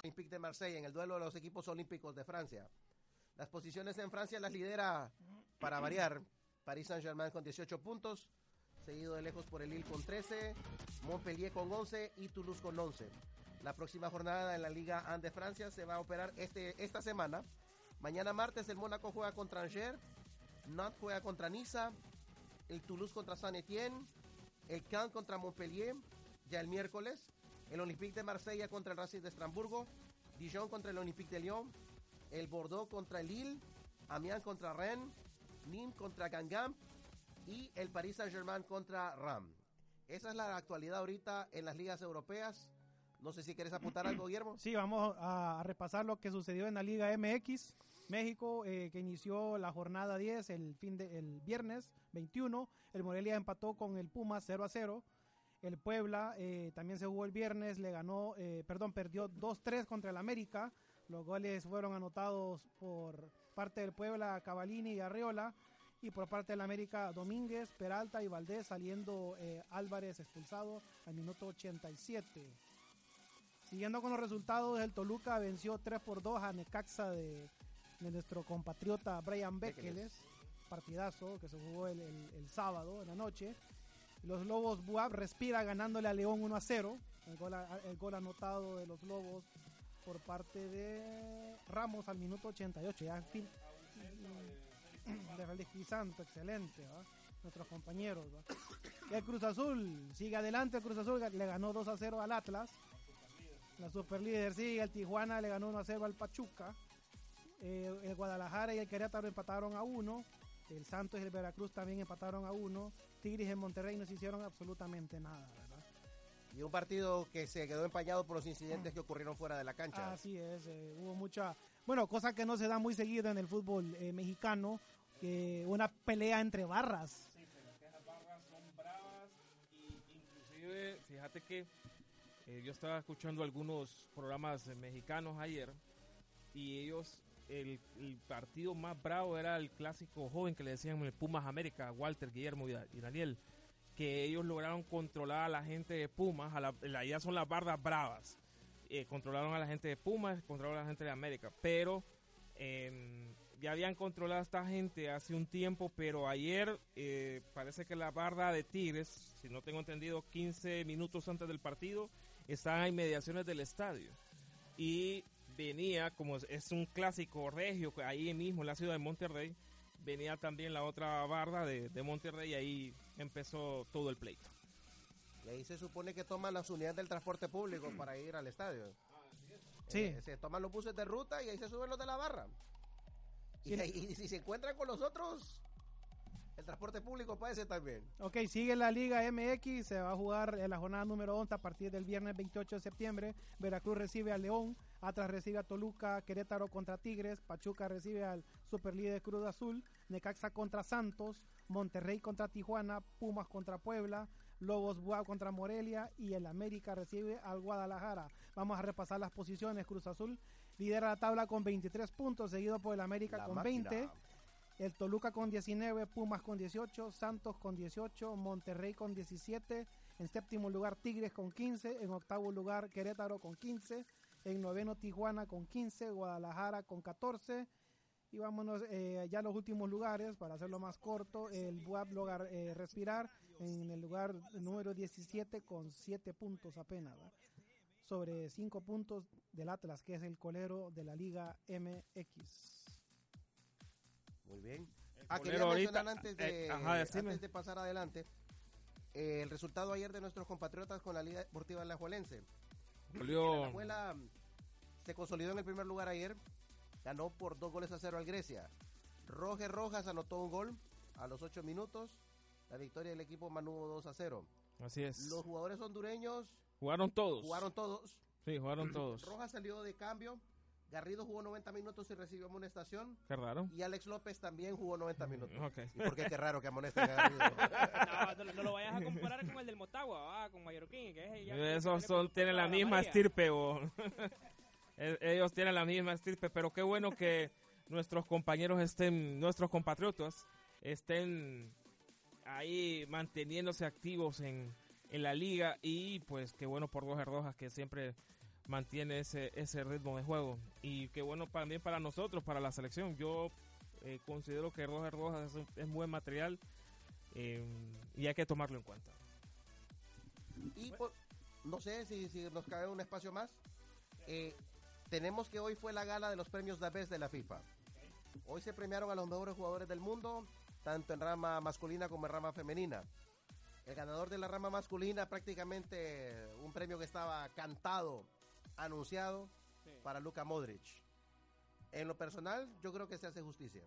Olympique de Marsella en el duelo de los equipos olímpicos de Francia. Las posiciones en Francia las lidera, para variar, Paris Saint-Germain con 18 puntos, seguido de lejos por el Lille con 13, Montpellier con 11 y Toulouse con 11. La próxima jornada en la Liga 1 de Francia se va a operar este, esta semana. Mañana martes el Mónaco juega contra Angers, Nantes juega contra Niza, el Toulouse contra Saint-Étienne, el Caen contra Montpellier, ya el miércoles, el Olympique de Marsella contra el Racing de Estrasburgo, Dijon contra el Olympique de Lyon, el Bordeaux contra el Lille, Amiens contra Rennes, Nîmes contra Gangamp y el Paris Saint-Germain contra Ram. Esa es la actualidad ahorita en las ligas europeas. No sé si quieres apuntar algo, Guillermo. Sí, vamos a, repasar lo que sucedió en la Liga MX. México, eh, que inició la jornada 10 el, fin de, el viernes 21. El Morelia empató con el Puma 0 a 0. El Puebla eh, también se jugó el viernes, le ganó, eh, perdón, perdió 2-3 contra el América. Los goles fueron anotados por parte del Puebla, Cavalini y Arreola. Y por parte del América, Domínguez, Peralta y Valdés, saliendo eh, Álvarez expulsado al minuto 87. Siguiendo con los resultados, el Toluca venció 3 por 2 a Necaxa de, nuestro compatriota Brian Bekeles. Partidazo que se jugó el, el sábado en la noche. Los Lobos Buab respira ganándole a León 1 a 0. El gol, anotado de los Lobos por parte de Ramos al minuto 88. Ya fin, de Santo, excelente. Nuestros compañeros. el Cruz Azul sigue adelante. El Cruz Azul le ganó 2 a 0 al Atlas. La superlíder sigue. El Tijuana le ganó 1 a 0 al Pachuca. Eh, el Guadalajara y el Querétaro empataron a 1. El Santos y el Veracruz también empataron a 1. Tigres en Monterrey no se hicieron absolutamente nada, ¿verdad? Y un partido que se quedó empañado por los incidentes que ocurrieron fuera de la cancha. Así es, eh, hubo mucha, bueno, cosa que no se da muy seguido en el fútbol eh, mexicano, que una pelea entre barras. Sí, pero es que esas barras son bravas y inclusive, fíjate que eh, yo estaba escuchando algunos programas mexicanos ayer y ellos el, partido más bravo era el clásico joven que le decían el Pumas América, Walter, Guillermo y, Daniel, que ellos lograron controlar a la gente de Pumas, a la, ya son las bardas bravas, eh, controlaron a la gente de Pumas, controlaron a la gente de América, pero em, ya habían controlado a esta gente hace un tiempo, pero ayer eh, parece que la barda de Tigres, si no tengo entendido, 15 minutos antes del partido, están en inmediaciones del estadio. Y venía, como es un clásico regio, ahí mismo en la ciudad de Monterrey, venía también la otra barda de, Monterrey y ahí empezó todo el pleito. Y ahí se supone que toman las unidades del transporte público para ir al estadio. Sí. Eh, se toman los buses de ruta y ahí se suben los de la barra. Y, y, si se encuentran con los otros, el transporte público puede ser también. Ok, sigue la Liga MX, se va a jugar en la jornada número 11 a partir del viernes 28 de septiembre. Veracruz recibe a León, Atlas recibe a Toluca, Querétaro contra Tigres, Pachuca recibe al superlíder Cruz Azul, Necaxa contra Santos, Monterrey contra Tijuana, Pumas contra Puebla, Lobos Buap contra Morelia y el América recibe al Guadalajara. Vamos a repasar las posiciones. Cruz Azul lidera la tabla con 23 puntos, seguido por el América con 20 el Toluca con 19, Pumas con 18, Santos con 18, Monterrey con 17, en séptimo lugar Tigres con 15, en octavo lugar Querétaro con 15, en noveno Tijuana con 15, Guadalajara con 14. Y vámonos eh, ya a los últimos lugares, para hacerlo más corto, el Buap logra eh, respirar en el lugar número 17 con 7 puntos apenas, sobre 5 puntos del Atlas, que es el colero de la Liga MX. Muy bien. Ah, quería mencionar antes de, eh, antes de pasar adelante eh, el resultado ayer de nuestros compatriotas con la Liga Deportiva Alajuelense. La Alajuela se consolidó en el primer lugar ayer, ganó por dos goles a cero al Grecia. Roger Rojas anotó un gol a los ocho minutos. La victoria del equipo Manudo 2 a 0. Así es. Los jugadores hondureños jugaron todos. Jugaron todos. Sí, jugaron todos. Rojas salió de cambio. Garrido jugó 90 minutos y recibió amonestación. Qué raro. Y Alex López también jugó 90 minutos. Ok. ¿Y por qué qué raro que amonesten a Garrido? No, no, no lo vayas a comparar con el del Motagua, ah, con Mallorquín, que es ya- Esos son, tiene tienen la misma María. estirpe. o- E- Ellos tienen la misma estirpe, pero qué bueno que nuestros compañeros estén, nuestros compatriotas, estén ahí manteniéndose activos en, en la liga y pues qué bueno por Rojas Rojas que siempre mantiene ese, ese ritmo de juego y qué bueno también para nosotros, para la selección. Yo eh, considero que Rojas Rojas es, es buen material eh, y hay que tomarlo en cuenta. Y por- no sé si, nos cabe un espacio más. Eh, tenemos que hoy fue la gala de los premios de la FIFA. Hoy se premiaron a los mejores jugadores del mundo, tanto en rama masculina como en rama femenina. El ganador de la rama masculina prácticamente un premio que estaba cantado, anunciado Sí. para Luka Modric. En lo personal, yo creo que se hace justicia.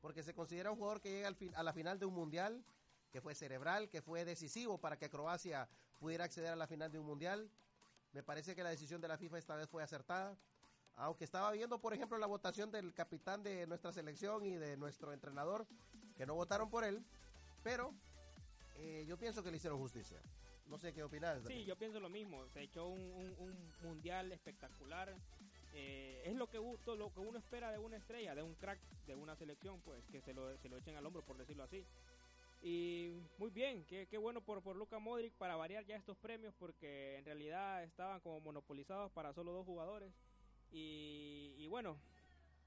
Porque se considera un jugador que llega al fin- a la final de un mundial, que fue cerebral, que fue decisivo para que Croacia pudiera acceder a la final de un mundial. Me parece que la decisión de la FIFA esta vez fue acertada. Aunque estaba viendo, por ejemplo, la votación del capitán de nuestra selección y de nuestro entrenador, que no votaron por él, pero eh, yo pienso que le hicieron justicia. No sé qué opinas. Sí, yo pienso lo mismo. Se echó un, un- un mundial espectacular. Eh, es lo que, todo lo que uno espera de una estrella, de un crack, de una selección, pues que se lo, se lo echen al hombro, por decirlo así. Y muy bien, qué, qué bueno por, por Luka Modric para variar ya estos premios, porque en realidad estaban como monopolizados para solo dos jugadores. Y, y bueno,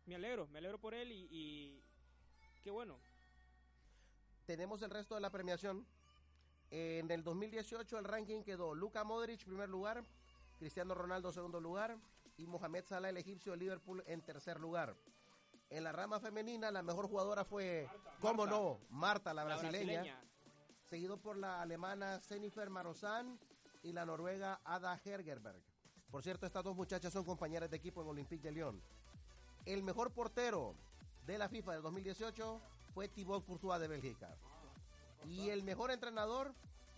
me alegro, me alegro por él y, y qué bueno. tenemos el resto de la premiación. En el 2018 el ranking quedó Luka Modric primer lugar, Cristiano Ronaldo segundo lugar y Mohamed Salah el egipcio de Liverpool en tercer lugar. En la rama femenina la mejor jugadora fue, cómo Marta. no, Marta, la La brasileña, seguido por la alemana Jennifer Marozán y la noruega Ada Hergerberg. Por cierto, estas dos muchachas son compañeras de equipo en Olympique de Lyon. El mejor portero de la FIFA del 2018 fue Thibaut Courtois de Bélgica. Y el mejor entrenador,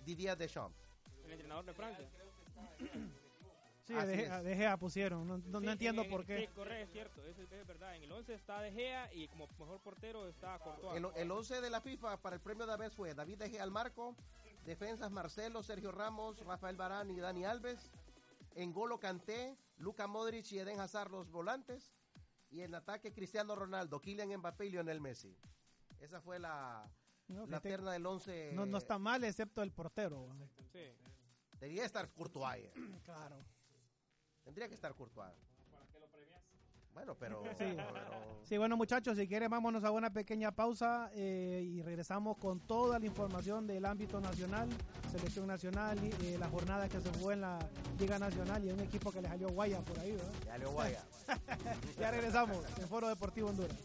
Didier Deschamps. el entrenador de Francia. Sí, Así de, es. de Gea pusieron. No, no- no Sí, entiendo en- por Sí, qué. correcto, es cierto, es, es verdad. En el 11 está De Gea y como mejor portero está Courtois. El, el 11 de la FIFA para el premio de vez fue David De Gea al marco, defensas Marcelo, Sergio Ramos, Rafael Barán y Dani Alves. En Golo Canté, Luca Modric y Eden Hazard los volantes. Y en ataque Cristiano Ronaldo, Kylian Mbappé y Lionel Messi. Esa fue la, No, la te- terna del 11. no, no está mal, excepto el portero. Sí. Debería estar Courtois. eh. Claro. Tendría que estar Courtois. Bueno, pero... Sí. pero- Sí, bueno muchachos, si quieren vámonos a una pequeña pausa eh, y regresamos con toda la información del ámbito nacional, selección nacional, y, eh, la jornada que se jugó en la Liga Nacional y un equipo que le salió guaya por ahí, ¿verdad? Ya Leo Guaya. Ya regresamos en Foro Deportivo Honduras.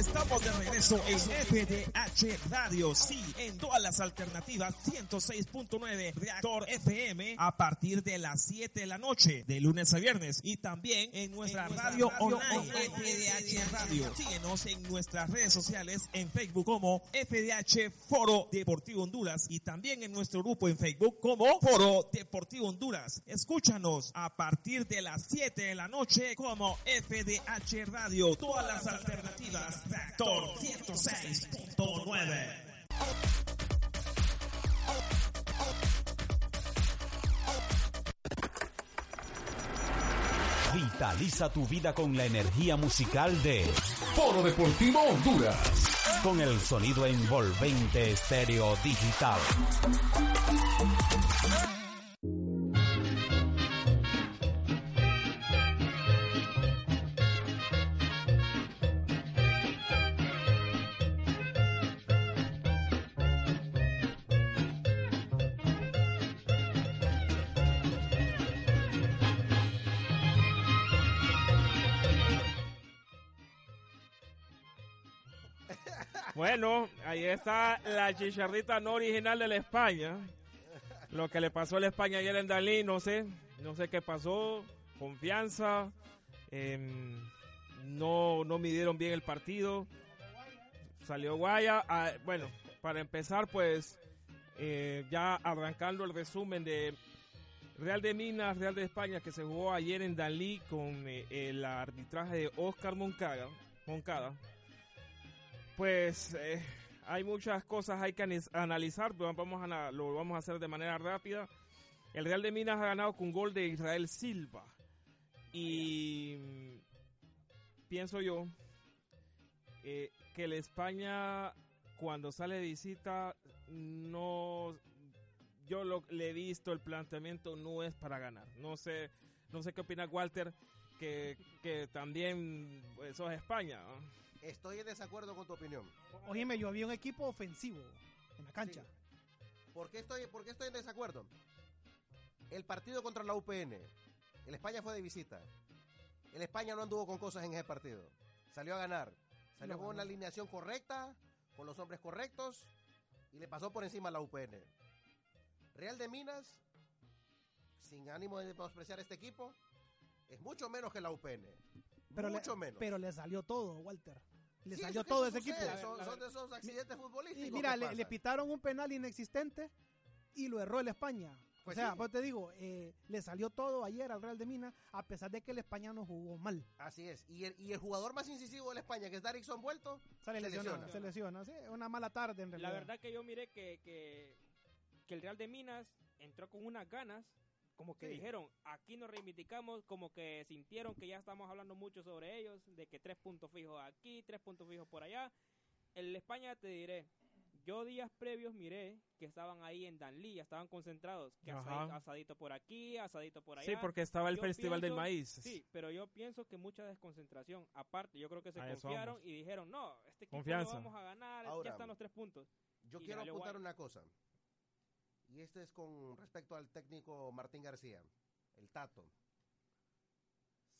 Estamos de regreso en FDH Radio, sí, en todas las alternativas 106.9 Reactor FM a partir de las 7 de la noche, de lunes a viernes y también en nuestra, radio, online, FDH Radio. Síguenos en nuestras redes sociales en Facebook como FDH Foro Deportivo Honduras y también en nuestro grupo en Facebook como Foro Deportivo Honduras. Escúchanos a partir de las 7 de la noche como FDH Radio, todas las alternativas Factor 106.9. Vitaliza tu vida con la energía musical de Foro Deportivo Honduras. con el sonido envolvente estéreo digital. Bueno, ahí está la chicharrita no original de la España. Lo que le pasó a la España ayer en Dalí, no sé, no sé qué pasó. Confianza, em, no, no midieron bien el partido. Salió Guaya. Ah, bueno, para empezar, pues Eh, ya arrancando el resumen de Real de Minas, Real de España, que se jugó ayer en Dalí con eh, el arbitraje de Oscar. Moncada. Pues eh, hay muchas cosas hay que analizar, pero vamos a, lo vamos a hacer de manera rápida. El Real de Minas ha ganado con gol de Israel Silva. Y mm, pienso yo eh, que el España cuando sale de visita no yo lo le he visto el planteamiento no es para ganar no sé no sé qué opina Walter que, que también pues, eso es España ¿no? Estoy en desacuerdo con tu opinión. Oíme, yo había un equipo ofensivo en la cancha. ¿Por qué estoy, por qué estoy en desacuerdo? El partido contra la UPN, el España fue de visita. El España no anduvo con cosas en ese partido. Salió a ganar. Salió con una alineación correcta, con los hombres correctos y le pasó por encima a la UPN. Real de Minas, sin ánimo de menospreciar este equipo, es mucho menos que la UPN. Pero le, mucho menos. pero le salió todo, Walter. Le Sí, salió todo ese sucede, equipo. Son, son de esos accidentes futbolísticos. Y mira, le, pitaron un penal inexistente y lo erró el España. Pues o sea, sí. pues te digo, eh, le salió todo ayer al Real de Minas, a pesar de que el España no jugó mal. Así es. Y el, y el jugador más incisivo de la España, que es Darickson Vuelto, Sale Se lesiona. se lesiona. Sí, una mala tarde en realidad. La verdad que yo miré que, que, que el Real de Minas entró con unas ganas, como que Sí. dijeron, aquí nos reivindicamos, como que sintieron que ya estamos hablando mucho sobre ellos, de que tres puntos fijos aquí, tres puntos fijos por allá. El España te diré, yo días previos miré que estaban ahí en Danlí, ya estaban concentrados, que Ajá. asadi- asadito por aquí, asadito por allá. sí porque estaba el Yo festival del pienso- maíz Sí, pero yo pienso que mucha desconcentración. Aparte, yo creo que se confiaron y dijeron, no, este equipo Confianza. lo vamos a ganar, Ahora, ya están los tres puntos. yo Y quiero apuntar guay. una cosa. Y este es con respecto al técnico Martín García, el Tato.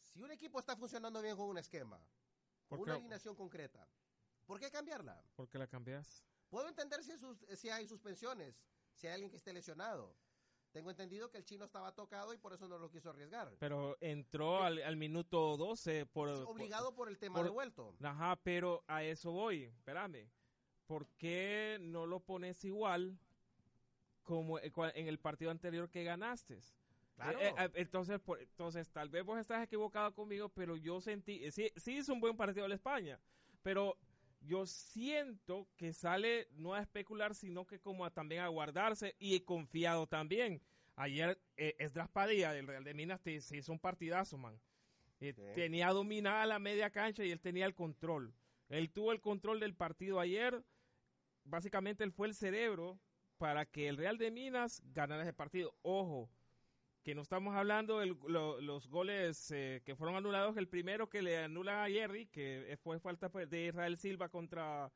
Si un equipo está funcionando bien con un esquema, con ¿Por una alineación concreta, ¿por qué cambiarla? ¿por qué la cambias? Puedo entender si, hay sus- si hay suspensiones, si hay alguien que esté lesionado. Tengo entendido que el chino estaba tocado y por eso no lo quiso arriesgar. pero entró al, al minuto 12 por, Es obligado por el tema por- de vuelto. Ajá, pero a eso voy. Espérame. ¿Por qué no lo pones igual como en el partido anterior que ganaste? Claro. Eh, eh, entonces, por- entonces, tal vez vos estás equivocado conmigo, pero yo sentí, eh, sí, sí hizo un buen partido la España, pero yo siento que sale no a especular, sino que como a, también a guardarse y confiado también. Ayer eh, Esdras Padilla del Real de Minas te, se hizo un partidazo, man. Eh, Sí. Tenía dominada la media cancha y él tenía el control. Él tuvo el control del partido ayer. Básicamente él fue el cerebro para que el Real de Minas ganara ese partido. Ojo, que no estamos hablando de los goles eh, que fueron anulados. El primero que le anulan a Jerry, que fue falta pues, de Israel Silva contra,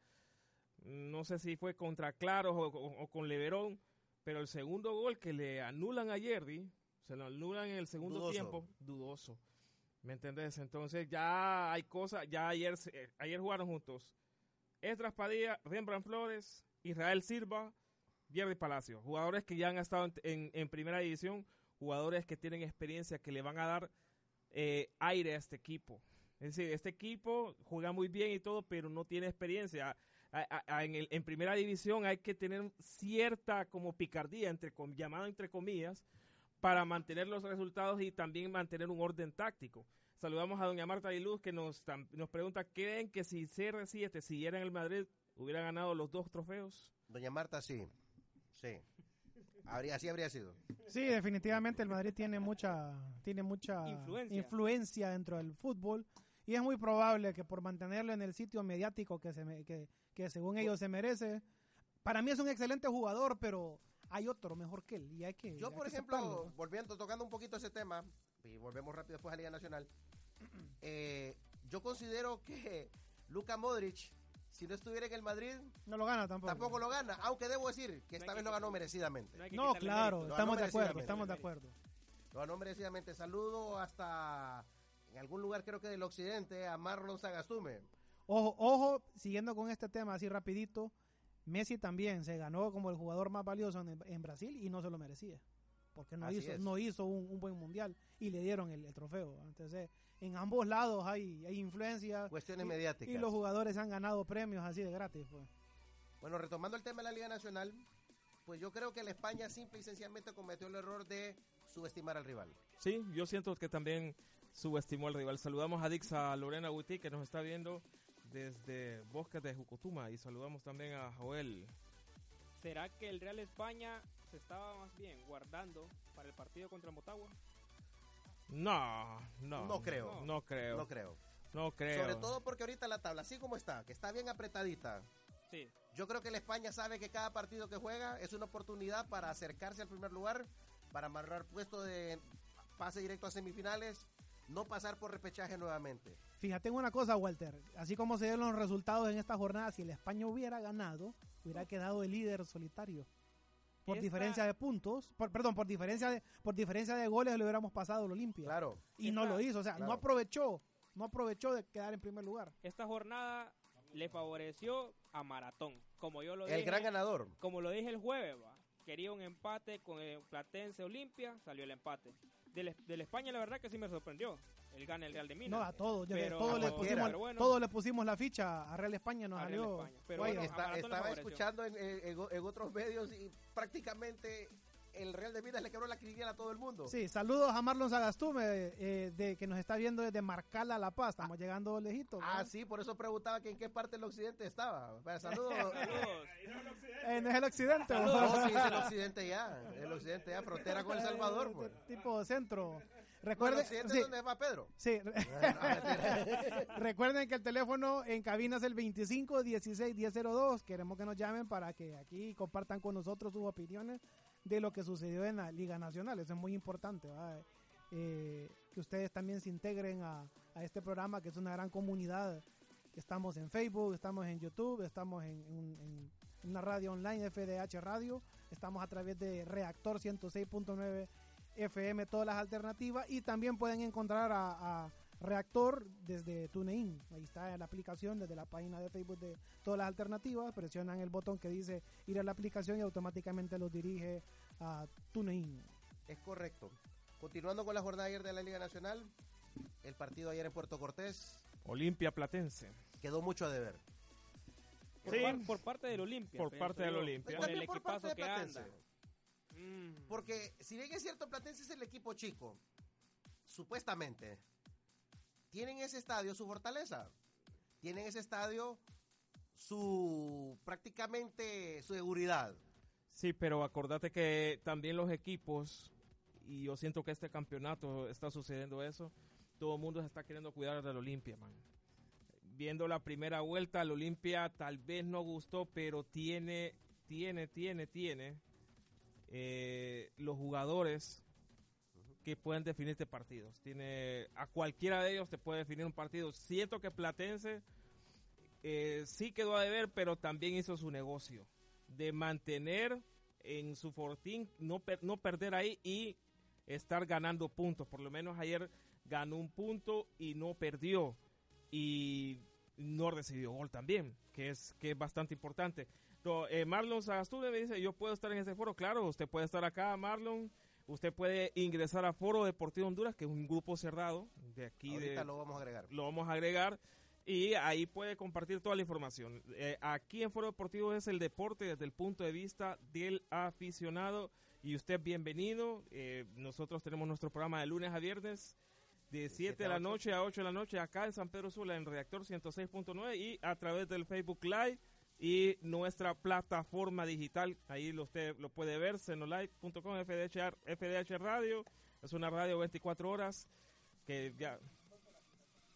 no sé si fue contra Claros o, o- o con Leverón, pero el segundo gol que le anulan a Jerry, se lo anulan en el segundo Dudoso. tiempo, dudoso. ¿Me entendés? Entonces ya hay cosas, ya ayer, eh, ayer jugaron juntos. Estras Padilla, Rembrandt Flores, Israel Silva, Jerry Palacio. Jugadores que ya han estado en, primera división, jugadores que tienen experiencia, que le van a dar eh, aire a este equipo. Es decir, este equipo juega muy bien y todo, pero no tiene experiencia. En, primera división hay que tener cierta como picardía, entre, llamada entre comillas, para mantener los resultados y también mantener un orden táctico. Saludamos a doña Marta Luz que nos, nos pregunta, ¿creen que si CR7 siguiera en el Madrid hubiera ganado los dos trofeos? Doña Marta, sí. Sí. Habría, así habría sido. Sí, definitivamente el Madrid tiene mucha, tiene mucha Influencia. influencia dentro del fútbol y es muy probable que por mantenerlo en el sitio mediático que, se me- que, que según ellos se merece, para mí es un excelente jugador, pero hay otro mejor que él y hay que Yo, hay por que ejemplo, aceptarlo. volviendo, tocando un poquito ese tema, y volvemos rápido después a Liga Nacional, eh, yo considero que Luka Modric, si no estuviera en el Madrid, no lo gana tampoco. tampoco lo gana, aunque debo decir que esta vez que- lo ganó merecidamente. No, claro, estamos de acuerdo, estamos de acuerdo. Lo ganó merecidamente. Saludo hasta en algún lugar, creo que del occidente, a Marlon Sagastume. Ojo, ojo, siguiendo con este tema así rapidito, Messi también se ganó como el jugador más valioso en, en Brasil y no se lo merecía. Porque no Así hizo, es. no hizo un, un buen mundial y le dieron el, el trofeo. Entonces, en ambos lados hay, hay influencia Cuestiones y, mediáticas. y los jugadores han ganado premios así de gratis. Pues. Bueno, retomando el tema de la Liga Nacional, Pues yo creo que la España simple y sencillamente cometió el error de subestimar al rival. Sí, yo siento que también subestimó al rival. Saludamos a Dixa Lorena Guti que nos está viendo desde Bosques de Jucutuma y saludamos también a Joel. ¿Será que el Real España se estaba más bien guardando para el partido contra Motagua? No, no. No creo. No creo. No creo. No creo. Sobre todo porque ahorita la tabla, así como está, que está bien apretadita, Sí. yo creo que la España sabe que cada partido que juega es una oportunidad para acercarse al primer lugar, para amarrar puesto de pase directo a semifinales, no pasar por repechaje nuevamente. Fíjate en una cosa, Walter. Así como se dieron los resultados en esta jornada, si el España hubiera ganado, hubiera quedado el líder solitario. Por Esta- diferencia de puntos, por, perdón, por diferencia de, por diferencia de goles le hubiéramos pasado al Olimpia. Claro. Y no lo hizo, o sea, no aprovechó, no aprovechó de quedar en primer lugar. Esta jornada le favoreció a Maratón. Como yo lo El dije, gran ganador. como lo dije el jueves, va. Quería un empate con el Platense Olimpia, salió el empate. Del, del España la verdad que sí me sorprendió. El gana el Real de Minas. No, a todos, Pero- todos, le pusimos, bueno. todos le pusimos la ficha a Real España, nos Real salió. España, pero bueno, Está- estaba escuchando en, en- en- en otros medios y prácticamente el Real de Minas le quebró la quiniela a todo el mundo. Sí, saludos a Marlon Sagastume, eh, de, que nos está viendo desde Marcala, La Paz. Estamos llegando lejitos. ¿no? Ah, sí, por eso preguntaba que en qué parte del occidente estaba. Bueno, Saludos. Saludos. Eh, no es el occidente. ¿no? Sí, es el occidente ya. El occidente ya, frontera con El Salvador. Pues. Eh, Tipo centro. Bueno, Recuerde, el occidente sí, es donde va Pedro. sí. No. Recuerden que el teléfono en cabina es el 25 16 1002. Queremos que nos llamen para que aquí compartan con nosotros sus opiniones de lo que sucedió en la Liga Nacional. Eso es muy importante. Eh, que ustedes también se integren a, a este programa, que es una gran comunidad. Estamos en Facebook, estamos en YouTube, estamos en, un- en una radio online, FDH Radio. Estamos a través de Reactor 106.9 FM, todas las alternativas. Y también pueden encontrar a, a Reactor desde TuneIn. Ahí está la aplicación desde la página de Facebook de todas las alternativas. Presionan el botón que dice ir a la aplicación y automáticamente los dirige a TuneIn. Es correcto. Continuando con la jornada ayer de la Liga Nacional, el partido ayer en Puerto Cortés Olimpia Platense. quedó mucho a deber. Por, Sí. par- por parte del Olimpia. Por parte del Olimpia. Con el equipazo que Platense. anda. Mm. Porque si bien es cierto, Platense es el equipo chico, supuestamente, tienen ese estadio su fortaleza. Tienen ese estadio su prácticamente su seguridad. Sí, pero acordate que también los equipos, y yo siento que este campeonato está sucediendo eso, todo el mundo se está queriendo cuidar del Olimpia, man. Viendo la primera vuelta, el Olimpia tal vez no gustó, pero tiene, tiene, tiene, tiene eh, los jugadores que pueden definirte partidos. Tiene a cualquiera de ellos te puede definir un partido. Siento que Platense eh, sí quedó a deber, pero también hizo su negocio de mantener en su fortín, no, per- no perder ahí y estar ganando puntos. Por lo menos ayer ganó un punto y no perdió. Y no recibió gol también, que es, que es bastante importante. Eh, Marlon Sagastude me dice, yo puedo estar en este foro. Claro, usted puede estar acá, Marlon. Usted puede ingresar a Foro Deportivo Honduras, que es un grupo cerrado de aquí Ahorita de, lo vamos a agregar. lo vamos a agregar y ahí puede compartir toda la información. Eh, aquí en Foro Deportivo es el deporte desde el punto de vista del aficionado y usted bienvenido. Eh, nosotros tenemos nuestro programa de lunes a viernes de 7 de la noche a 8 de la noche acá en San Pedro Sula en Reactor 106.9 y a través del Facebook Live y nuestra plataforma digital. Ahí lo, usted lo puede ver, senolive.com, FDH, FDH Radio. Es una radio 24 horas que ya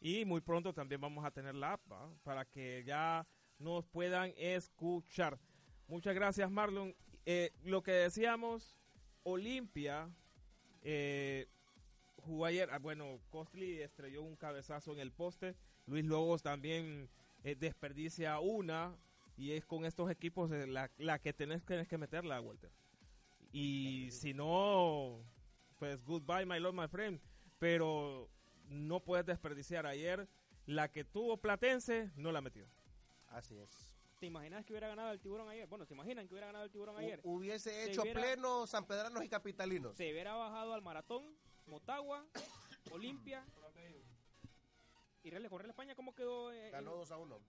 y muy pronto también vamos a tener la app para que ya nos puedan escuchar. Muchas gracias, Marlon. Eh, lo que decíamos, Olimpia eh, jugó ayer. ah, bueno, Costly estrelló un cabezazo en el poste. Luis Lobos también eh, desperdicia una. Y es con estos equipos la, la que tenés, tenés que meterla, Walter. Y si no, pues goodbye, my love, my friend. Pero no puedes desperdiciar ayer. La que tuvo Platense no la metió. Así es. ¿Te imaginas que hubiera ganado el tiburón ayer? Bueno, ¿se imaginan que hubiera ganado el tiburón ayer? Hu- hubiese Se hecho hubiera- pleno San Pedranos y Capitalinos. Se hubiera bajado al maratón, Motagua, Olimpia. ¿Y Real, con Real España cómo quedó? eh, Ganó en- 2 a 1.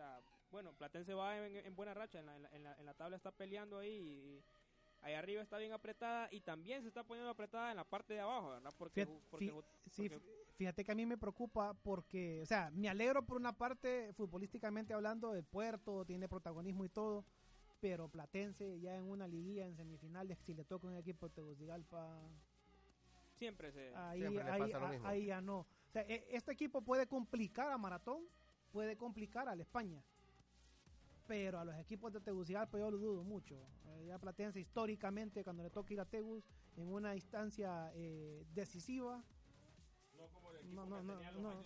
Sea, bueno, Platense va en, en buena racha, en la, en, la, en, la, en la tabla está peleando ahí y ahí arriba está bien apretada y también se está poniendo apretada en la parte de abajo, ¿verdad? Porque, Fíjate, porque- fí- sí, porque- fíjate que a mí me preocupa porque, o sea, me alegro por una parte, futbolísticamente hablando, el puerto tiene protagonismo y todo, pero Platense ya en una liguilla en semifinales, si le toca un equipo de Tegucigalpa, siempre se... ahí, Siempre le ahí, pasa lo a- mismo. ahí ya no. O sea, e- este equipo puede complicar a Maratón, puede complicar a la España. Pero a los equipos de Tegucigalpa yo lo dudo mucho. Eh, ya Platense históricamente cuando le toca ir a Tegus en una instancia eh, decisiva. No, no, no, no.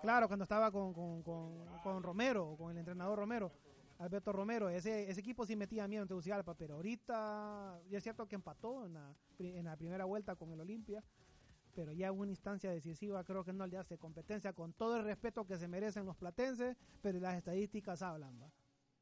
Claro, cuando estaba con, con, con, con Romero, con el entrenador Romero, Alberto Romero, ese, ese equipo sí metía miedo en Tegucigalpa, pero ahorita ya es cierto que empató en la, en la primera vuelta con el Olimpia, pero ya en una instancia decisiva creo que no le hace competencia con todo el respeto que se merecen los platenses, pero las estadísticas hablan.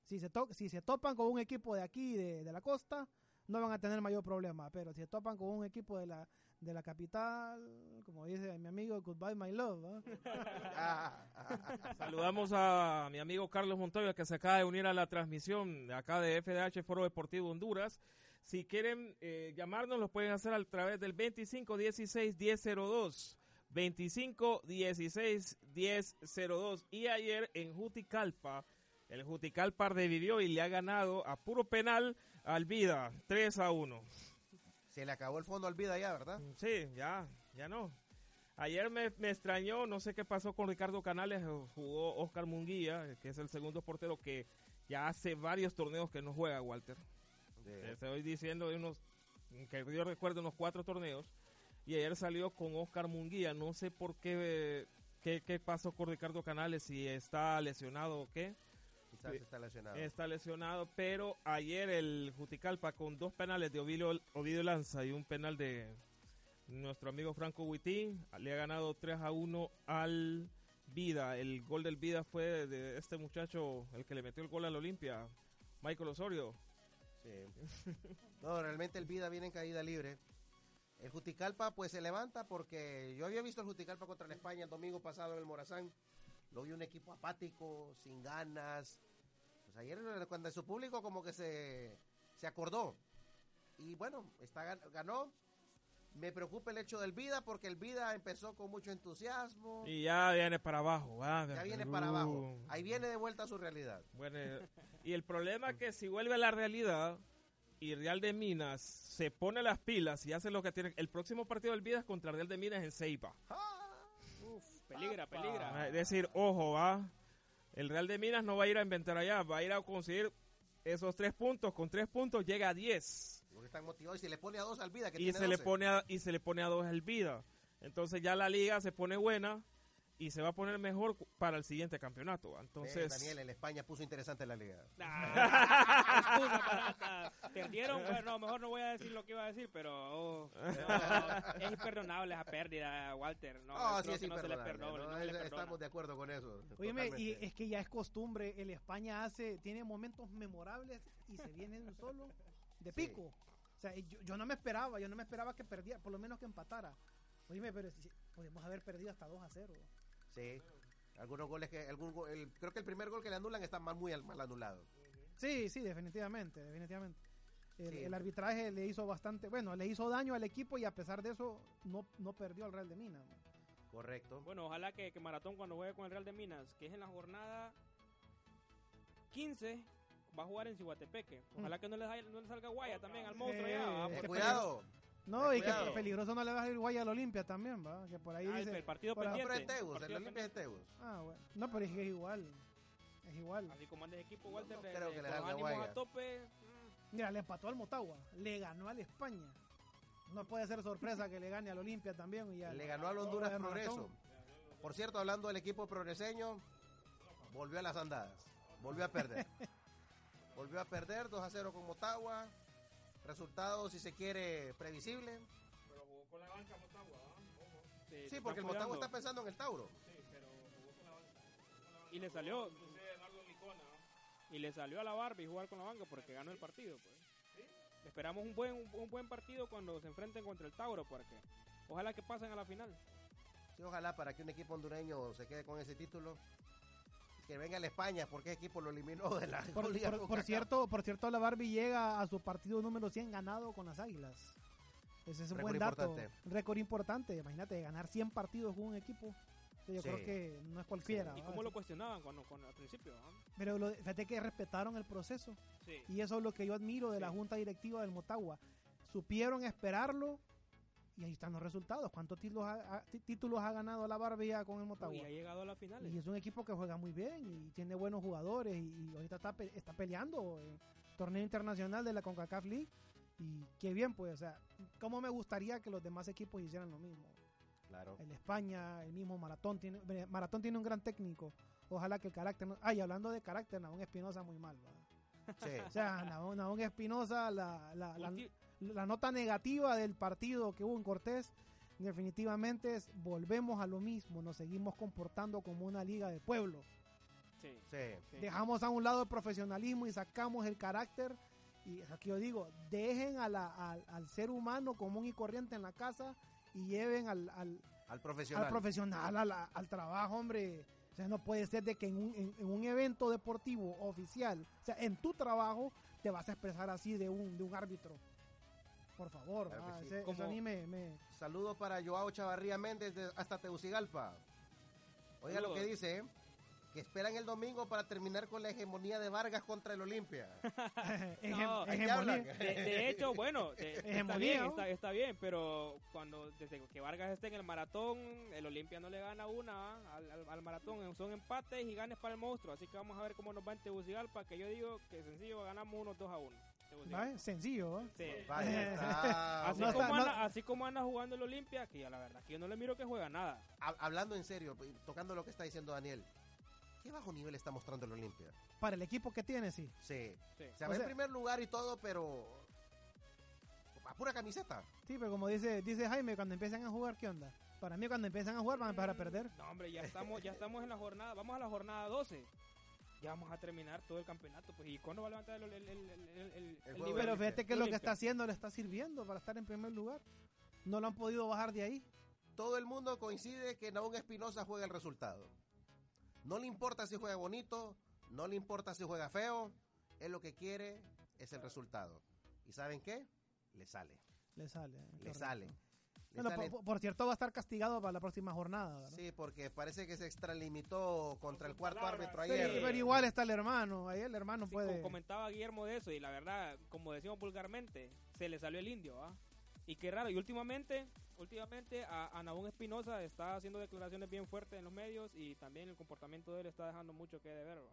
Si, se to- si se topan con un equipo de aquí, de, la costa, no van a tener mayor problema, pero si se topan con un equipo de la, de la capital, como dice mi amigo, goodbye my love. Saludamos a mi amigo Carlos Montoya que se acaba de unir a la transmisión acá de FDH Foro Deportivo Honduras. Si quieren eh, llamarnos, lo pueden hacer a través del 2516-1002. 2516-1002. Y ayer en Juticalpa, el Juticalpa revivió y le ha ganado a puro penal al Vida, 3 a 1. Se le acabó el fondo al vida ya, ¿verdad? Sí, ya, ya no. Ayer me, me extrañó, no sé qué pasó con Ricardo Canales, jugó Oscar Munguía, que es el segundo portero que ya hace varios torneos que no juega, Walter. Te estoy diciendo de unos, que yo recuerdo unos cuatro torneos, y ayer salió con Oscar Munguía, no sé por qué, qué, qué pasó con Ricardo Canales, si está lesionado o qué. quizás está lesionado. Está lesionado, pero ayer el Juticalpa con dos penales de Ovidio, Ovidio Lanza y un penal de nuestro amigo Franco Huitín le ha ganado 3 a 1 al Vida. El gol del Vida fue de este muchacho, el que le metió el gol al Olimpia, Michael Osorio. Sí. No, realmente el Vida viene en caída libre. El Juticalpa pues se levanta porque yo había visto el Juticalpa contra la España el domingo pasado en el Morazán. Lo vi un equipo apático, sin ganas. Pues ayer cuando su público como que se, se acordó. Y bueno, está, gan- ganó. Me preocupa el hecho del Vida porque el Vida empezó con mucho entusiasmo. Y ya viene para abajo. ¿va? Ya viene para abajo. Uh, Ahí viene de vuelta a su realidad. Bueno, y el problema es que si vuelve a la realidad y Real de Minas se pone las pilas y hace lo que tiene. El próximo partido del Vida es contra Real de Minas en Ceiba. Uf, peligra, peligra. Es decir, ojo, va. El Real de Minas no va a ir a inventar allá, va a ir a conseguir esos tres puntos. Con tres puntos llega a 10 Porque están motivados y se le pone a dos al Vida que y tiene se le 12. pone a, y se le pone a dos el Vida. Entonces ya la liga se pone buena y se va a poner mejor para el siguiente campeonato. Eh, Entonces, Daniel, en España puso interesante la liga. Nah. Perdieron, bueno, no, mejor no voy a decir lo que iba a decir, pero oh, no, es imperdonable esa pérdida, Walter. No, creo sí es que no se le imperdonable, perdona, ¿no? no se le Es- perdona. Estamos de acuerdo con eso. Óyeme, y es que ya es costumbre, el España hace, tiene momentos memorables y se viene de un solo de Sí. pico. O sea, yo, yo no me esperaba, yo no me esperaba que perdiera, por lo menos que empatara. Oíme, pero si- podemos haber perdido hasta 2 a 0. Sí. Algunos goles que. Algún, go- el- creo que el primer gol que le anulan está mal, muy al- mal anulado. Sí, sí, definitivamente, definitivamente. El, Sí. el arbitraje le hizo bastante, bueno, le hizo daño al equipo y a pesar de eso no, no perdió al Real de Minas. Correcto. Bueno, ojalá que, que Maratón cuando juegue con el Real de Minas, que es en la jornada 15, va a jugar en Cihuatepeque. Ojalá que no le, salga- no le salga guaya también al monstruo Eh. Eh, Porque- cuidado. No, y que peligroso no le va a ir Uruguay al Olimpia también, ¿va? Que por ahí Ah, el, dice... el partido por- No, pendiente. pero es Tegus. El Olimpia es. Ah, bueno. No, pero es que es igual. Es igual. Así como anda el equipo, No, Walter, no de- creo que le salga ánimos guaya. a tope. mm, Mira, le empató al Motagua, le ganó al España. No puede ser sorpresa que le gane al Olimpia también. Y al- Le ganó al Honduras. Progreso. Por cierto, hablando del equipo progreseño, volvió a las andadas. Volvió a perder. volvió a perder 2 a 0 con Motagua. Resultado, si se quiere, previsible. Pero jugó con la banca Motagua, ¿ah? Ojo. se- se Sí, porque el Motagua está pensando en el Tauro. Sí, pero jugó con la banca. Y le salió, Licona, ¿ah? y le salió a la Barbie jugar con la banca porque ganó el partido. Pues. Esperamos un buen, un buen partido cuando se enfrenten contra el Tauro, porque ojalá que pasen a la final. Sí, ojalá para que un equipo hondureño se quede con ese título. Que venga el España, porque ese equipo lo eliminó de la Por, Liga por- cierto, por cierto, la Barbie llega a su partido número 100 ganado con las Águilas. Ese es un Récord buen dato. importante. Récord importante. Imagínate, ganar 100 partidos con un equipo. Yo Sí. creo que no es cualquiera. ¿Y cómo lo cuestionaban cuando, cuando al principio? Pero lo- fíjate que respetaron el proceso. Sí. Y eso es lo que yo admiro de la junta directiva del Motagua. Supieron esperarlo y ahí están los resultados. ¿Cuántos títulos ha, ha- tí- títulos ha ganado la Barbia con el Motagua? Y ha llegado a las finales. Y es un equipo que juega muy bien y tiene buenos jugadores y, y ahorita está, está peleando en torneo internacional de la CONCACAF League. Y qué bien, pues, o sea, cómo me gustaría que los demás equipos hicieran lo mismo. Claro. El España, el mismo Maratón tiene, Maratón tiene un gran técnico. Ojalá que el carácter. No, ay, hablando de carácter, Nahón Espinosa muy mal. ¿va? Sí. O sea, Nahón Espinosa, la, la, la- Ulti- la nota negativa del partido que hubo en Cortés, definitivamente es volvemos a lo mismo, nos seguimos comportando como una liga de pueblo. sí, Sí. Dejamos a un lado el profesionalismo y sacamos el carácter. Y aquí yo digo, dejen a la- al, al ser humano común y corriente en la casa y lleven al, al, Al profesional. al profesional, al trabajo, hombre. O sea, no puede ser de que en un, en- en un evento deportivo oficial, o sea, en tu trabajo, te vas a expresar así de un, de un árbitro. Por favor, Claro ah, sí. ese- eso Como- a mí me, me- Saludos para Joao Chavarría Méndez de- hasta Tegucigalpa. Oiga lo que dice, ¿eh? que esperan el domingo para terminar con la hegemonía de Vargas contra el Olimpia. No, ¿de? De, de hecho, bueno, de- está bien, está, está bien, pero cuando desde que Vargas esté en el maratón, el Olimpia no le gana una al, al- al maratón, son empates y ganes para el monstruo, así que vamos a ver cómo nos va en Tegucigalpa, que yo digo que sencillo, ganamos unos 2 a 1. Sencillo, Así, No como no- anda, así como anda jugando el Olimpia, que ya la verdad que yo no le miro que juega nada. Ha- Hablando en serio, tocando lo que está diciendo Daniel, ¿qué bajo nivel está mostrando el Olimpia? Para el equipo que tiene, sí. Sí. Sí. Se O va en primer lugar y todo, pero a pura camiseta. Sí, pero como dice, dice Jaime, cuando empiezan a jugar, ¿qué onda? Para mí, cuando empiezan a jugar, van a empezar a perder. No, hombre, ya estamos, ya estamos en la jornada, vamos a la jornada 12. Ya vamos a terminar todo el campeonato, pues ¿y cuándo va a levantar el, el, el, el, el- el juego nivel? Pero fíjate que lo que está haciendo le está sirviendo para estar en primer lugar. No lo han podido bajar de ahí. Todo el mundo coincide que Naún Espinosa juega el resultado. No le importa si juega bonito, no le importa si juega feo, él lo que quiere es el resultado. ¿Y saben qué? Le sale, Le sale. le correcto. sale. Bueno, por, por cierto, va a estar castigado para la próxima jornada. ¿verdad? Sí, porque parece que se extralimitó contra el cuarto árbitro Sí, ayer. pero igual está el hermano. Ahí el hermano Sí, puede. co- comentaba Guillermo de eso y la verdad, como decimos vulgarmente, se le salió el indio, ¿ah? Y qué raro, y últimamente, últimamente a, a Nahum Espinosa está haciendo declaraciones bien fuertes en los medios y también el comportamiento de él está dejando mucho que deber, ¿va?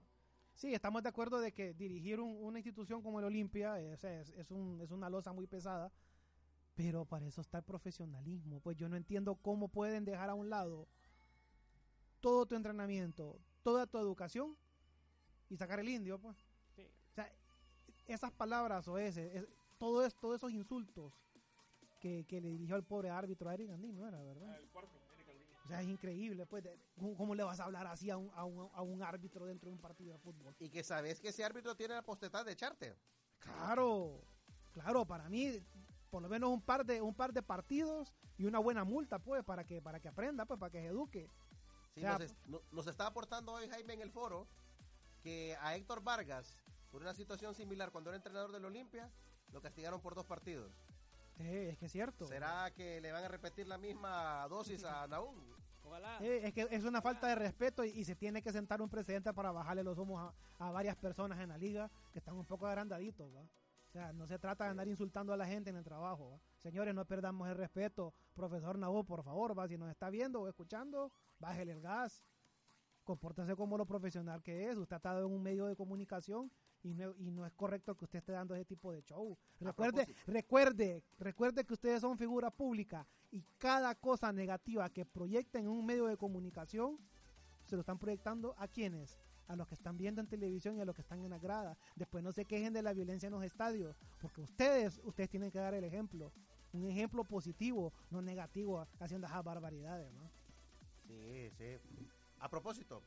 Sí, estamos de acuerdo de que dirigir un- una institución como el Olimpia es, es, es un- es una losa muy pesada, pero para eso está el profesionalismo. Pues yo no entiendo cómo pueden dejar a un lado todo tu entrenamiento, toda tu educación y sacar el indio, pues. Sí. O sea, esas palabras o ese, es- todo es, todos esos insultos que, que le dirigió al pobre árbitro a Eric Andín, ¿no era verdad? El cuarto, Eric. O sea, es increíble, pues, de- ¿cómo, cómo le vas a hablar así a un, a, un, a un árbitro dentro de un partido de fútbol? Y que sabes que ese árbitro tiene la potestad de echarte. Claro, claro, para mí, por lo menos un par de, un par de partidos y una buena multa, pues, para que, para que aprenda, pues, para que se eduque. Sí, O sea, nos, es- no- nos está aportando hoy Jaime en el foro que a Héctor Vargas, por una situación similar cuando era entrenador del Olimpia, lo castigaron por dos partidos. Sí, es que es cierto. ¿Será que le van a repetir la misma dosis a Naúm? Ojalá. Eh, es que es una falta de respeto y, y se tiene que sentar un presidente para bajarle los humos a, a varias personas en la liga que están un poco agrandaditos, ¿va? O sea, no se trata de andar insultando a la gente en el trabajo, ¿va? Señores, no perdamos el respeto. Profesor Nabú, por favor, ¿va? Si nos está viendo o escuchando, bájele el gas. Compórtese como lo profesional que es. Usted ha estado en un medio de comunicación y no, y no es correcto que usted esté dando ese tipo de show. Recuerde, recuerde, recuerde que ustedes son figura pública y cada cosa negativa que proyecten en un medio de comunicación se lo están proyectando a quienes a los que están viendo en televisión y a los que están en la grada. Después no se quejen de la violencia en los estadios, porque ustedes, ustedes tienen que dar el ejemplo, un ejemplo positivo, no negativo, haciendo esas barbaridades, ¿no? Sí, sí. A propósito,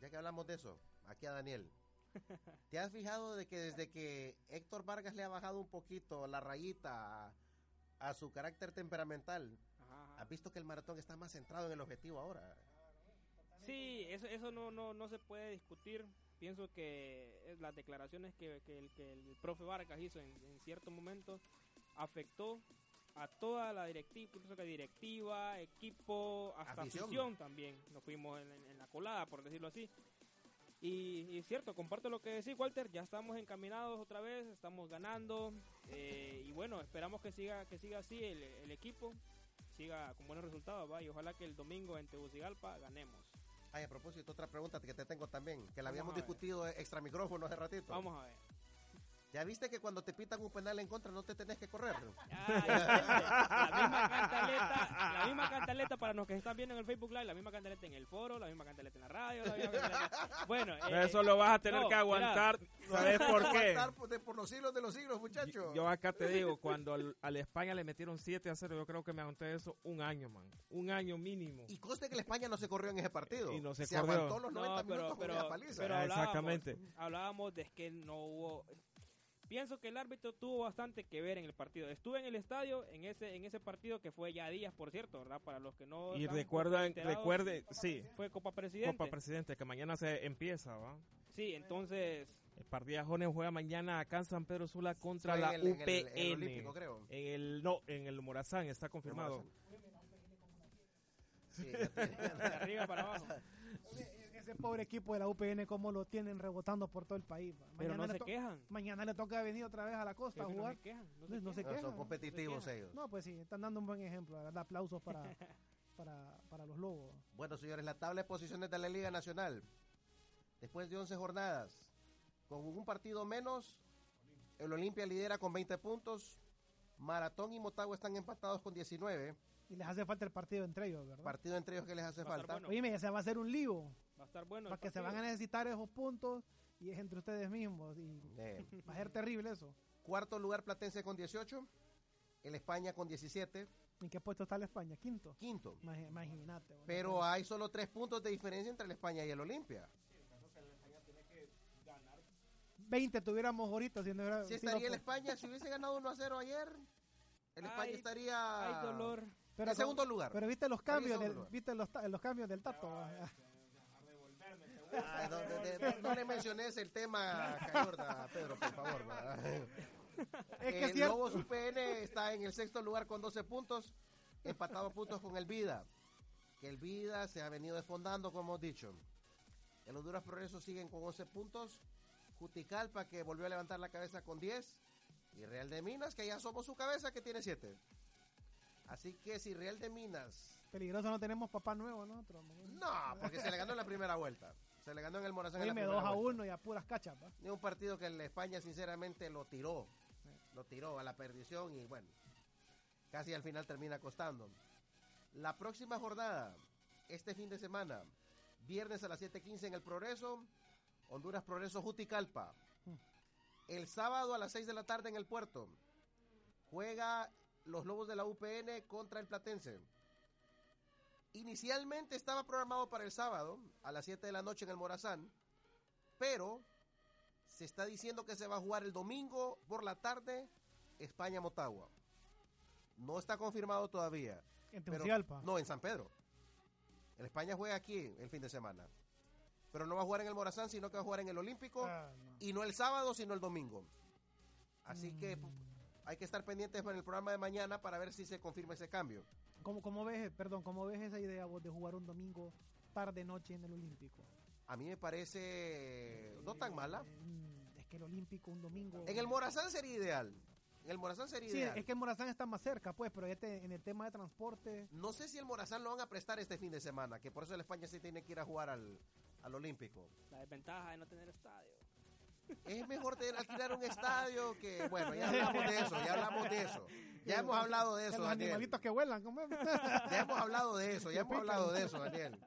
ya que hablamos de eso, aquí a Daniel. ¿Te has fijado de que desde que Héctor Vargas le ha bajado un poquito la rayita a, a su carácter temperamental, Ajá, ajá. has visto que el maratón está más centrado en el objetivo ahora? Sí, eso, eso no, no, no se puede discutir. Pienso que es las declaraciones que, que el, que el profe Vargas hizo en, en cierto momento afectó a toda la directiva, que directiva, equipo, hasta Afición. afición, también. Nos fuimos en, en- en la colada, por decirlo así. Y, y cierto, comparto lo que decís, Walter. Ya estamos encaminados otra vez, estamos ganando. eh, y bueno, esperamos que siga que siga así el, el equipo, siga con buenos resultados. ¿va? Y ojalá que el domingo en Tegucigalpa ganemos. Ay, a propósito, otra pregunta que te tengo también, que la Vamos habíamos discutido extra micrófono hace ratito. Vamos a ver. ¿Ya viste que cuando te pitan un penal en contra no te tenés que correr? Ah, la misma cantaleta, la misma cantaleta para los que están viendo en el Facebook Live, la misma cantaleta en el foro, la misma cantaleta en la radio, la misma cantaleta- Bueno, eh, Eso lo vas a tener no, que aguantar. mira. ¿Sabes por qué? Aguantar por, de- por los siglos de los siglos, muchachos. Yo acá te digo, cuando al, al España le metieron 7 a 0, yo creo que me aguanté eso un año, man. Un año mínimo. Y conste que la España no se corrió en ese partido. Y no se se corrió. aguantó los 90 No, pero, minutos con pero, paliza. pero hablábamos, exactamente. hablábamos de que no hubo... Pienso que el árbitro tuvo bastante que ver en el partido. Estuve en el estadio en ese en ese partido que fue ya días, por cierto, ¿verdad? Para los que no Y recuerdan, recuerde, sí, fue Copa Presidente. Copa Presidente, que mañana se empieza, ¿va? sí, entonces El Partida Jones juega mañana acá en San Pedro Sula contra la en el- en UPN. el- en el Olímpico, creo. En el, no, en el Morazán, está confirmado. Sí, de arriba para abajo. Ese pobre equipo de la UPN, cómo lo tienen rebotando por todo el país. Pero no se quejan. Mañana le toca venir otra vez a la costa a que no jugar. se quejan, no se no se quejan. No, son quejan. competitivos ellos. No, pues sí, están dando un buen ejemplo. la verdad, aplausos para, para, para los lobos. Bueno, señores, la tabla de posiciones de la Liga Nacional. Después de 11 jornadas, con un partido menos, el Olimpia lidera con 20 puntos. Maratón y Motagua están empatados con 19. Y les hace falta el partido entre ellos, ¿verdad? Partido entre ellos que les hace falta. bueno. Oye, ese va a ser un lío. Va a estar bueno. el Para que se van a necesitar esos puntos y es entre ustedes mismos. Y va a ser terrible eso. cuarto lugar Platense con 18. El España con 17. ¿En qué puesto está la España? Quinto. Quinto. Imagínate. Pero hay solo tres puntos de diferencia entre el España y el Olimpia. 20 tuviéramos ahorita. Si, no hubiera- Si si estaría no, el España, si hubiese ganado 1 a 0 ayer, el España Ay, estaría Ay, dolor. pero en segundo lugar. Pero viste los cambios, del, viste los, los cambios del tato. va. Ay, no, de- de- no le menciones el tema, Cayorda, Pedro, por favor. va. Es que el cierto. Lobos UPN está en el sexto lugar con 12 puntos, empatado puntos con el Vida. Que el Vida se ha venido desfondando, como hemos dicho. El Honduras Progreso siguen con 11 puntos. Juticalpa, que volvió a levantar la cabeza con 10. Y Real de Minas, que ya somos su cabeza, que tiene 7. Así que si Real de Minas Peligroso no tenemos papá nuevo, ¿no? Otro- No, porque se le ganó en la primera vuelta. Se le ganó en el Morazán en la Oíme, primera 2 a vuelta. 1 y a puras cachas. Ni un partido que el España sinceramente lo tiró. Lo tiró a la perdición y bueno, casi al final termina costando. La próxima jornada, este fin de semana, viernes a las 7:15 en el Progreso, Honduras Progreso Juticalpa. El sábado a las 6 de la tarde en el Puerto, juega los Lobos de la UPN contra el Platense. Inicialmente estaba programado para el sábado a las 7 de la noche en el Morazán, pero se está diciendo que se va a jugar el domingo por la tarde España-Motagua. No está confirmado todavía. En Tegucigalpa. no, en San Pedro. El España juega aquí el fin de semana. Pero no va a jugar en el Morazán, sino que va a jugar en el Olímpico. Ah, no. Y no el sábado, sino el domingo. Así que Mm. hay que estar pendientes para el programa de mañana para ver si se confirma ese cambio. ¿Cómo, cómo ves, perdón, cómo ves esa idea vos de jugar un domingo tarde noche en el Olímpico? A mí me parece no tan mala. Mm, Es que el Olímpico un domingo. En el Morazán sería ideal. En el Morazán sería Sí, ideal. es que el Morazán está más cerca, pues, pero este, en el tema de transporte. No sé si el Morazán lo van a prestar este fin de semana, que por eso el España sí tiene que ir a jugar al, al Olímpico. La desventaja de no tener estadio. Es mejor tener, alquilar un estadio que, bueno, ya hablamos de eso, ya hablamos de eso. Ya hemos hablado de eso, los Daniel. animalitos que vuelan, ¿cómo es? Ya hemos hablado de eso, ya hemos hablado de eso, Daniel.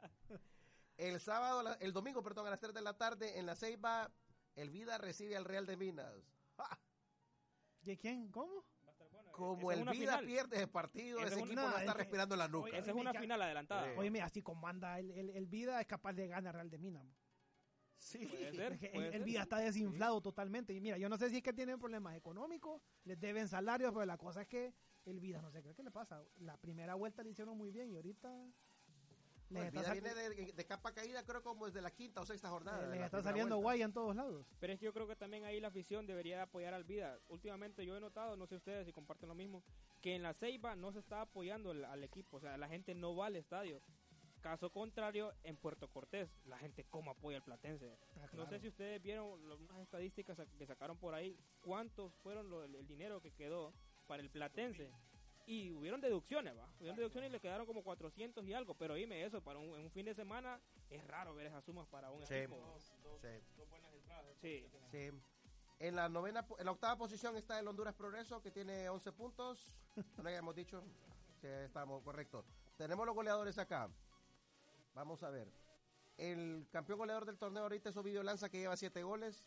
El sábado, el domingo, perdón, a las 3 de la tarde en la Ceiba, el Vida recibe al Real de Minas. ¡Ja! ¿De quién? ¿Cómo? Como Esa es el Vida final. pierde ese partido, ese equipo no, no está es respirando en la nuca. Esa es una final adelantada. Oye, así como anda el, el, el Vida, es capaz de ganar Real de Minas. Sí. Puede ser, el, puede el ser. Vida está desinflado totalmente. Y mira, yo no sé si es que tienen problemas económicos, les deben salarios, pero la cosa es que el Vida, no sé qué, le pasa. La primera vuelta le hicieron muy bien y ahorita Les el está, Vida sal- viene de, de capa caída, creo como desde la quinta o sexta jornada. de les está saliendo vuelta. guay en todos lados. Pero es que yo creo que también ahí la afición debería apoyar al Vida. Últimamente yo he notado, no sé ustedes si comparten lo mismo, que en la Ceiba no se está apoyando al, al equipo. O sea, la gente no va al estadio. Caso contrario, en Puerto Cortés, la gente cómo apoya al Platense. Ah, No sé si ustedes vieron unas estadísticas que sacaron por ahí, cuántos fueron lo- el, el dinero que quedó para el Platense. Y hubieron deducciones, ¿va? Hubieron deducciones y le quedaron como 400 y algo. Pero dime eso, para un, en un fin de semana es raro ver esas sumas para un Sí. equipo. Sí. Sí. Sí. En la novena, en la octava posición está el Honduras Progreso que tiene 11 puntos. No lo habíamos dicho. Sí, estamos correctos. Tenemos los goleadores acá. Vamos a ver. El campeón goleador del torneo ahorita es Ovidio Lanza que lleva 7 goles.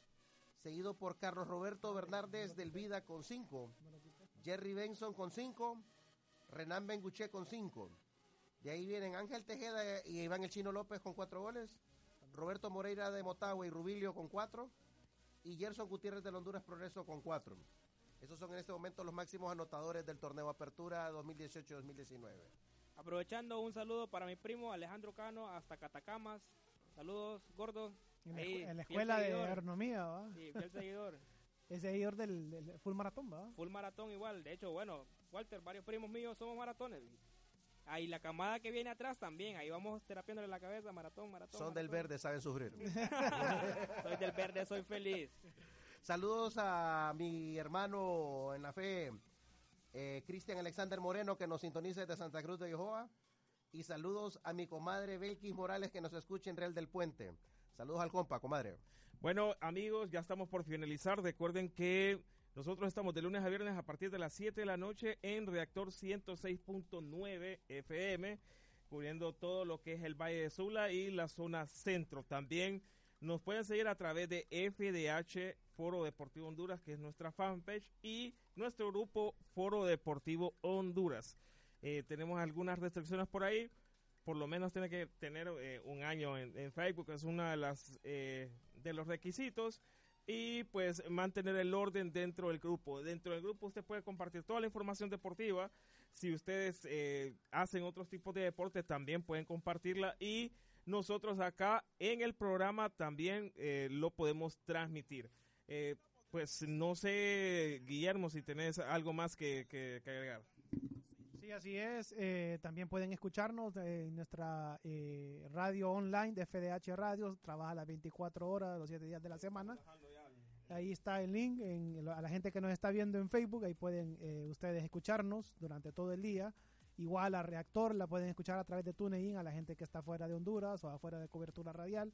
Seguido por Carlos Roberto Bernardes del Vida con 5. Jerry Benson con 5. Renan Benguché con 5. De ahí vienen Ángel Tejeda y Iván El Chino López con 4 goles. Roberto Moreira de Motagua y Rubilio con 4 y Gerson Gutiérrez del Honduras Progreso con 4. Esos son en este momento los máximos anotadores del torneo Apertura 2018-2019. Aprovechando un saludo para mi primo Alejandro Cano hasta Catacamas. Saludos, gordo. En la, Ahí, escu- en la fiel escuela de agronomía, ¿va? Sí, fiel seguidor. Es seguidor del, del full maratón, ¿va? Full maratón igual. De hecho, bueno, Walter, varios primos míos somos maratones. Ahí la camada que viene atrás también. Ahí vamos terapiándole la cabeza, maratón, maratón. Son del verde, saben sufrir. Soy del verde, soy feliz. Saludos a mi hermano en la fe, eh, Cristian Alexander Moreno, que nos sintoniza desde Santa Cruz de Jehová. Y saludos a mi comadre Belkis Morales, que nos escucha en Real del Puente. Saludos al compa, comadre. Bueno, amigos, ya estamos por finalizar. Recuerden que nosotros estamos de lunes a viernes a partir de las 7 de la noche en Reactor 106.9 FM, cubriendo todo lo que es el Valle de Sula y la zona centro. También nos pueden seguir a través de FDH Foro Deportivo Honduras, que es nuestra fanpage, y nuestro grupo Foro Deportivo Honduras. Eh, tenemos algunas restricciones por ahí. Por lo menos tiene que tener eh, un año en, Facebook, es una eh, de los requisitos. Y pues mantener el orden dentro del grupo. Dentro del grupo usted puede compartir toda la información deportiva. Si ustedes hacen otros tipos de deporte, también pueden compartirla. Y nosotros acá en el programa también lo podemos transmitir. Pues no sé, Guillermo, si tenés algo más que, que- que agregar. Sí, así es. Eh, también pueden escucharnos en nuestra eh, radio online de FDH Radio. Trabaja las 24 horas, los 7 días de la semana. Ahí está el link en, a la gente que nos está viendo en Facebook. Ahí pueden eh, ustedes escucharnos durante todo el día. Igual a Reactor la pueden escuchar a través de TuneIn a la gente que está fuera de Honduras o afuera de cobertura radial.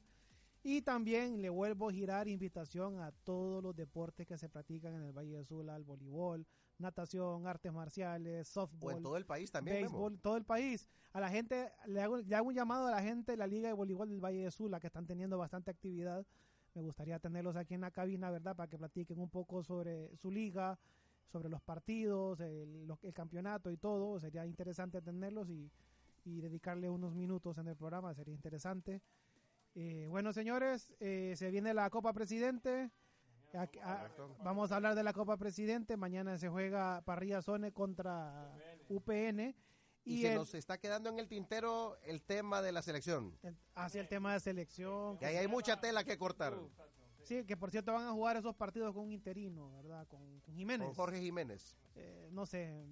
Y también le vuelvo a girar invitación a todos los deportes que se practican en el Valle de Sula, el voleibol, natación, artes marciales, O softball, en todo el país también. Béisbol, todo el país. A la gente, le hago, le hago un llamado a la gente de la Liga de Voleibol del Valle de Sula, que están teniendo bastante actividad. Me gustaría tenerlos aquí en la cabina, ¿verdad? Para que platiquen un poco sobre su liga, sobre los partidos, el, el campeonato y todo. Sería interesante tenerlos y, y dedicarle unos minutos en el programa, sería interesante. Eh, bueno, señores, eh, se viene la Copa Presidente. A- vamos a hablar de la Copa Presidente. Mañana se juega Parrilla Zone contra UPN. Y, Y, se el- nos está quedando en el tintero el tema de la selección. el- hacia el tema de selección. Que ahí hay mucha tela que cortar. Sí, que por cierto van a jugar esos partidos con un interino, ¿verdad? Con, con Jiménez. Con Jorge Jiménez. Eh, no sé.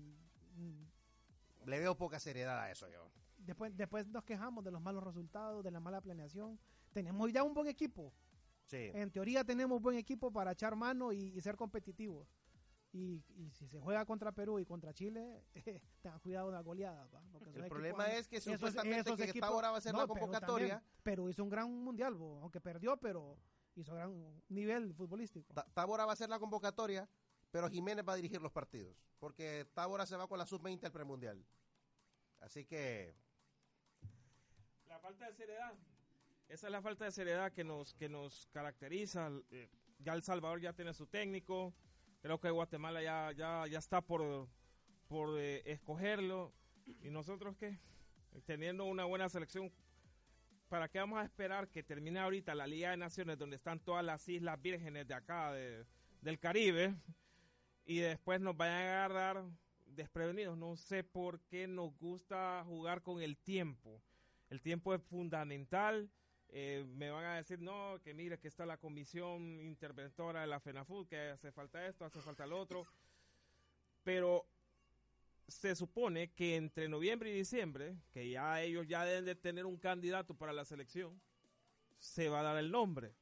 Le veo poca seriedad a eso yo. Después, después nos quejamos de los malos resultados, de la mala planeación. Tenemos ya un buen equipo. Sí. En teoría tenemos buen equipo para echar mano y, y ser competitivos. Y, y si se juega contra Perú y contra Chile, tengan cuidado de la goleada. El equipos- problema es que supuestamente esos que equipos- Tábora va a No, la Perú convocatoria. Perú hizo un gran mundial, bo, aunque perdió, pero hizo gran nivel futbolístico. Ta- Tábora va a hacer la convocatoria, pero Jiménez va a dirigir los partidos. Porque Tábora se va con la sub-20 al premundial. Así que falta de seriedad. Esa es la falta de seriedad que nos, que nos caracteriza. Ya El Salvador ya tiene su técnico. Creo que Guatemala ya, ya, ya está por, por eh, escogerlo. ¿Y nosotros qué? Teniendo una buena selección, ¿para qué vamos a esperar que termine ahorita la Liga de Naciones donde están todas las islas vírgenes de acá, de- del Caribe? Y después nos vayan a agarrar desprevenidos. No sé por qué nos gusta jugar con el tiempo. El tiempo es fundamental. Eh, me van a decir, no, que mire que está la comisión interventora de la FENAFUT, que hace falta esto, hace falta lo otro. Pero se supone que entre noviembre y diciembre, que ya ellos ya deben de tener un candidato para la selección, se va a dar el nombre.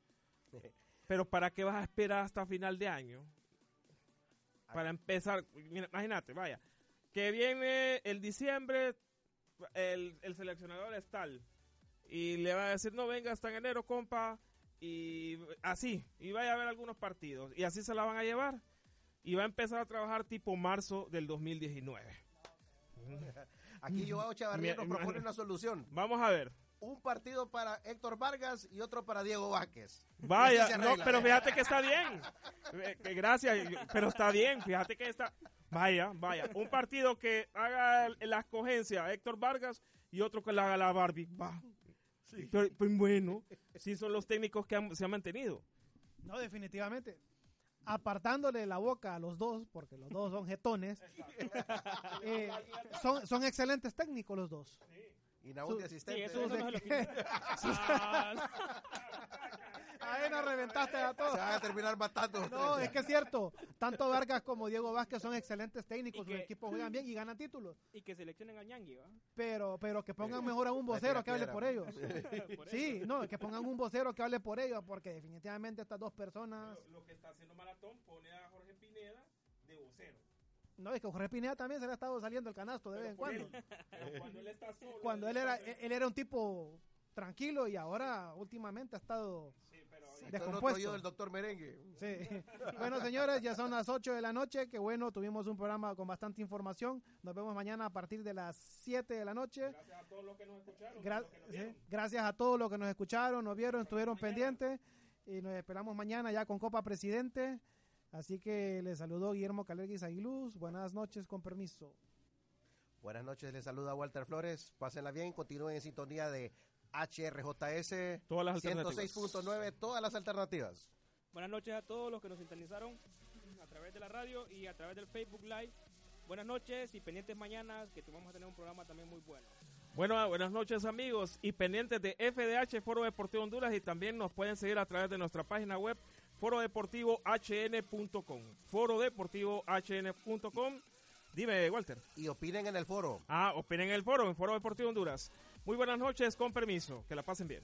Pero ¿para qué vas a esperar hasta final de año? Para empezar, mira, imagínate, vaya, que viene el diciembre, el, el seleccionador es tal, y le va a decir, no, venga hasta en enero, compa, y así, y vaya a ver algunos partidos, y así se la van a llevar, y va a empezar a trabajar tipo marzo del 2019. Aquí Joao Chavarría nos propone una solución. Vamos a ver. Un partido para Héctor Vargas y otro para Diego Vázquez. Vaya, no, pero fíjate que está bien. Eh, que gracias, pero está bien, fíjate que está. Vaya, vaya. Un partido que haga la escogencia Héctor Vargas y otro que la haga la Barbie. Va. Pero, pues bueno, sí son los técnicos que han- se han mantenido. No, definitivamente. Apartándole la boca a los dos, porque los dos son jetones, eh, son, son excelentes técnicos los dos. Y Naúl de asistente. Sí, eso, no se lo. Ah, Ahí nos reventaste a Se todos. van a terminar matando. No, es que es cierto. Tanto Vargas como Diego Vázquez son excelentes técnicos. Sus equipos juegan bien y ganan títulos. y que seleccionen a Ñangui, ¿va? Pero, pero que pongan mejor a un vocero que hable por ellos. Sí, no, que pongan un vocero que hable por ellos, porque definitivamente estas dos personas. Lo que está haciendo Maratón pone a Jorge Pineda de vocero. No, es que Jorge Pineda también se le ha estado saliendo el canasto de vez en cuando. Cuando él está solo. Cuando él era, él era un tipo tranquilo y ahora últimamente ha estado otro descompuesto. del doctor Merengue. Sí. Bueno, señores, ya son las 8 de la noche. Qué bueno, tuvimos un programa con bastante información. Nos vemos mañana a partir de las 7 de la noche. Gracias a todos los que nos escucharon. Gra- los que nos sí. Gracias a todos los que nos escucharon, nos vieron, estuvieron pendientes. Y nos esperamos mañana ya con Copa Presidente. Así que les saludó Guillermo Calerguis Aguiluz. Buenas noches, con permiso. Buenas noches, les saluda Walter Flores. Pásenla bien, continúen en sintonía de HRJS Todas las alternativas. 106.9, todas las alternativas. Buenas noches a todos los que nos sintonizaron a través de la radio y a través del Facebook Live. Buenas noches y pendientes mañana que vamos a tener un programa también muy bueno. Bueno, buenas noches amigos y pendientes de FDH Foro Deportivo Honduras y también nos pueden seguir a través de nuestra página web forodeportivohn.com forodeportivohn.com Dime, Walter. Y opinen en el foro. Ah, opinen en el foro, en Foro Deportivo Honduras. Muy buenas noches, con permiso. Que la pasen bien.